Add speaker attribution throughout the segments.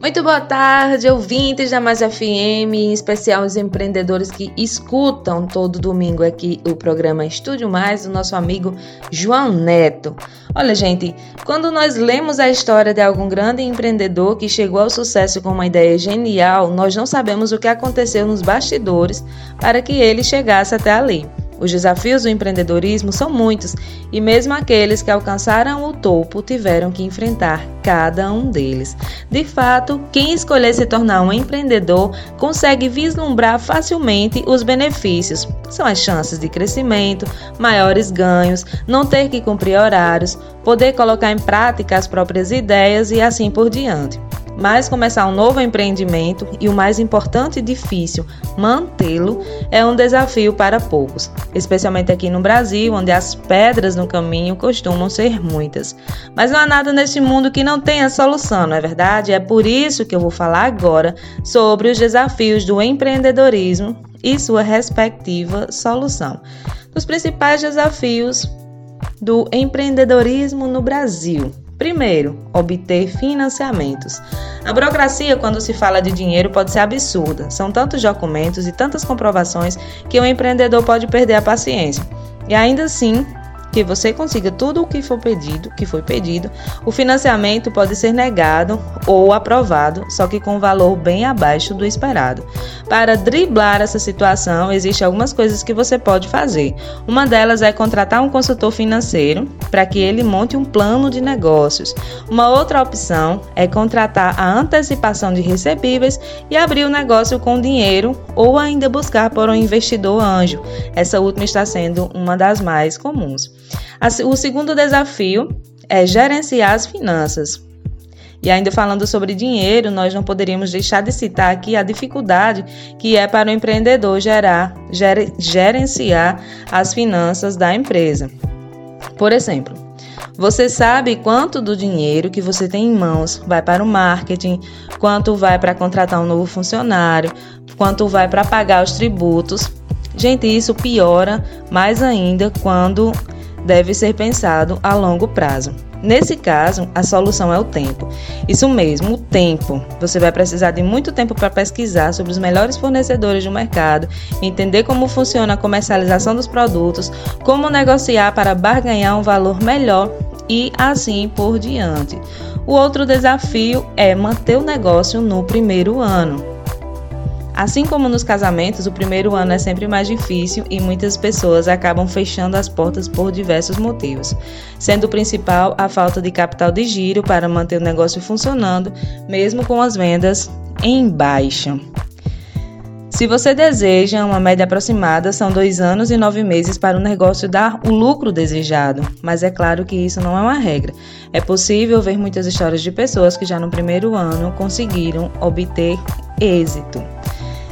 Speaker 1: Muito boa tarde, ouvintes da Mais FM, em especial os empreendedores que escutam todo domingo aqui o programa Estúdio Mais do nosso amigo João Neto. Olha, gente, quando nós lemos a história de algum grande empreendedor que chegou ao sucesso com uma ideia genial, nós não sabemos o que aconteceu nos bastidores para que ele chegasse até ali. Os desafios do empreendedorismo são muitos e, mesmo aqueles que alcançaram o topo, tiveram que enfrentar cada um deles. De fato, quem escolher se tornar um empreendedor consegue vislumbrar facilmente os benefícios. São as chances de crescimento, maiores ganhos, não ter que cumprir horários, poder colocar em prática as próprias ideias e assim por diante. Mas começar um novo empreendimento e o mais importante e difícil, mantê-lo, é um desafio para poucos, especialmente aqui no Brasil, onde as pedras no caminho costumam ser muitas. Mas não há nada neste mundo que não tenha solução, não é verdade? É por isso que eu vou falar agora sobre os desafios do empreendedorismo e sua respectiva solução. Os principais desafios do empreendedorismo no Brasil. Primeiro, obter financiamentos. A burocracia, quando se fala de dinheiro, pode ser absurda. São tantos documentos e tantas comprovações que o empreendedor pode perder a paciência. E ainda assim, que você consiga tudo o que for pedido, que foi pedido, o financiamento pode ser negado ou aprovado, só que com valor bem abaixo do esperado. Para driblar essa situação, existem algumas coisas que você pode fazer. Uma delas é contratar um consultor financeiro para que ele monte um plano de negócios. Uma outra opção é contratar a antecipação de recebíveis e abrir o negócio com dinheiro ou ainda buscar por um investidor anjo. Essa última está sendo uma das mais comuns. O segundo desafio é gerenciar as finanças. E ainda falando sobre dinheiro, nós não poderíamos deixar de citar aqui a dificuldade que é para o empreendedor gerar, ger, gerenciar as finanças da empresa. Por exemplo, você sabe quanto do dinheiro que você tem em mãos vai para o marketing, quanto vai para contratar um novo funcionário, quanto vai para pagar os tributos. Gente, isso piora mais ainda quando deve ser pensado a longo prazo. Nesse caso, a solução é o tempo. Isso mesmo, o tempo. Você vai precisar de muito tempo para pesquisar sobre os melhores fornecedores do mercado, entender como funciona a comercialização dos produtos, como negociar para barganhar um valor melhor e assim por diante. O outro desafio é manter o negócio no primeiro ano. Assim como nos casamentos, o primeiro ano é sempre mais difícil e muitas pessoas acabam fechando as portas por diversos motivos, sendo o principal a falta de capital de giro para manter o negócio funcionando, mesmo com as vendas em baixa. Se você deseja uma média aproximada, são dois anos e nove meses para o negócio dar o lucro desejado, mas é claro que isso não é uma regra. É possível ver muitas histórias de pessoas que já no primeiro ano conseguiram obter êxito.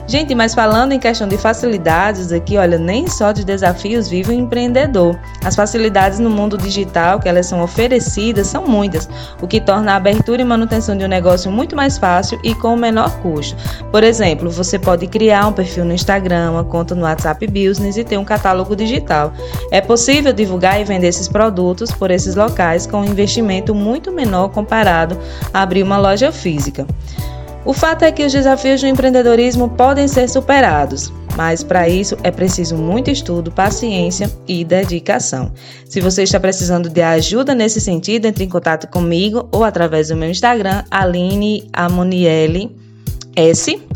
Speaker 1: Gente, mas falando em questão de facilidades aqui, olha, nem só de desafios vive o empreendedor. As facilidades no mundo digital que elas são oferecidas são muitas, o que torna a abertura e manutenção de um negócio muito mais fácil e com menor custo. Por exemplo, você pode criar um perfil no Instagram, uma conta no WhatsApp Business e ter um catálogo digital. É possível divulgar e vender esses produtos por esses locais com um investimento muito menor comparado a abrir uma loja física. O fato é que os desafios do empreendedorismo podem ser superados, mas para isso é preciso muito estudo, paciência e dedicação. Se você está precisando de ajuda nesse sentido, entre em contato comigo ou através do meu Instagram, Aline Amonielli S.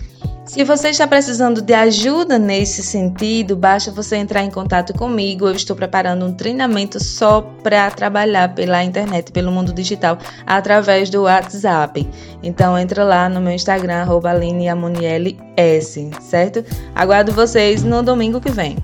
Speaker 1: Se você está precisando de ajuda nesse sentido, basta você entrar em contato comigo. Eu estou preparando um treinamento só para trabalhar pela internet, pelo mundo digital, através do WhatsApp. Então entra lá no meu Instagram, arroba certo? Aguardo vocês no domingo que vem.